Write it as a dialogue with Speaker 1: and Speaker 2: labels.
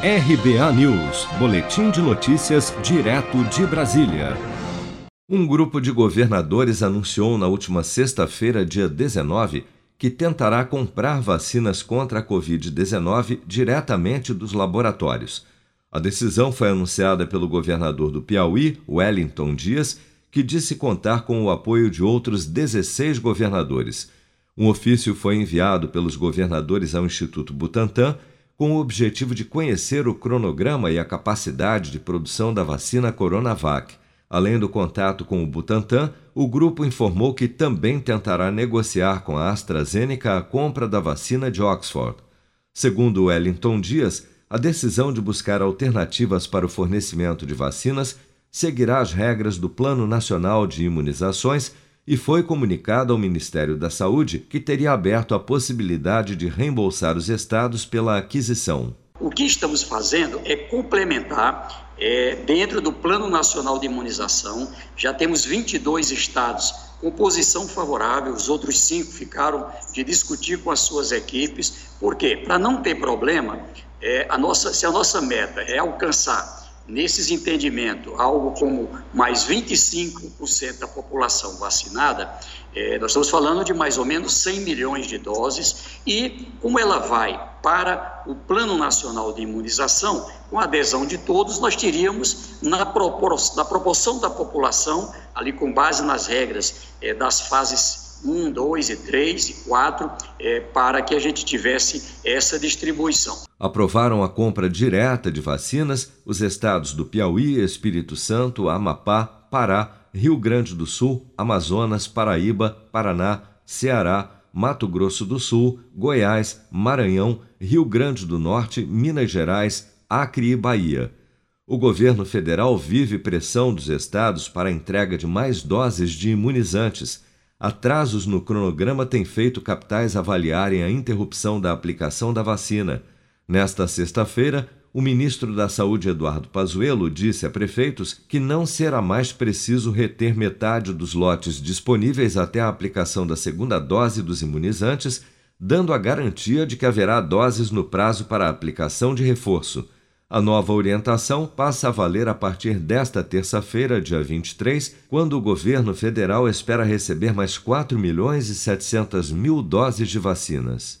Speaker 1: RBA News, Boletim de Notícias, direto de Brasília. Um grupo de governadores anunciou na última sexta-feira, dia 19, que tentará comprar vacinas contra a Covid-19 diretamente dos laboratórios. A decisão foi anunciada pelo governador do Piauí, Wellington Dias, que disse contar com o apoio de outros 16 governadores. Um ofício foi enviado pelos governadores ao Instituto Butantan com o objetivo de conhecer o cronograma e a capacidade de produção da vacina Coronavac. Além do contato com o Butantan, o grupo informou que também tentará negociar com a AstraZeneca a compra da vacina de Oxford. Segundo Wellington Dias, a decisão de buscar alternativas para o fornecimento de vacinas seguirá as regras do Plano Nacional de Imunizações e foi comunicado ao Ministério da Saúde que teria aberto a possibilidade de reembolsar os estados pela aquisição.
Speaker 2: O que estamos fazendo é complementar, é, dentro do Plano Nacional de Imunização, já temos 22 estados com posição favorável, os outros cinco ficaram de discutir com as suas equipes. Por quê? Para não ter problema, é, a nossa, se a nossa meta é alcançar nesses entendimentos, algo como mais 25% da população vacinada, é, nós estamos falando de mais ou menos 100 milhões de doses, e como ela vai para o Plano Nacional de Imunização, com a adesão de todos, nós teríamos, na, propor na proporção da população, ali com base nas regras é, das fases 1, 2 e 3 e 4, é, para que a gente tivesse essa distribuição.
Speaker 1: Aprovaram a compra direta de vacinas os estados do Piauí, Espírito Santo, Amapá, Pará, Rio Grande do Sul, Amazonas, Paraíba, Paraná, Ceará, Mato Grosso do Sul, Goiás, Maranhão, Rio Grande do Norte, Minas Gerais, Acre e Bahia. O governo federal vive pressão dos estados para a entrega de mais doses de imunizantes Atrasos no cronograma têm feito capitais avaliarem a interrupção da aplicação da vacina. Nesta sexta-feira, o ministro da Saúde, Eduardo Pazuello, disse a prefeitos que não será mais preciso reter metade dos lotes disponíveis até a aplicação da segunda dose dos imunizantes, dando a garantia de que haverá doses no prazo para a aplicação de reforço. A nova orientação passa a valer a partir desta terça-feira, dia 23, quando o governo federal espera receber mais 4 milhões e 700 mil doses de vacinas.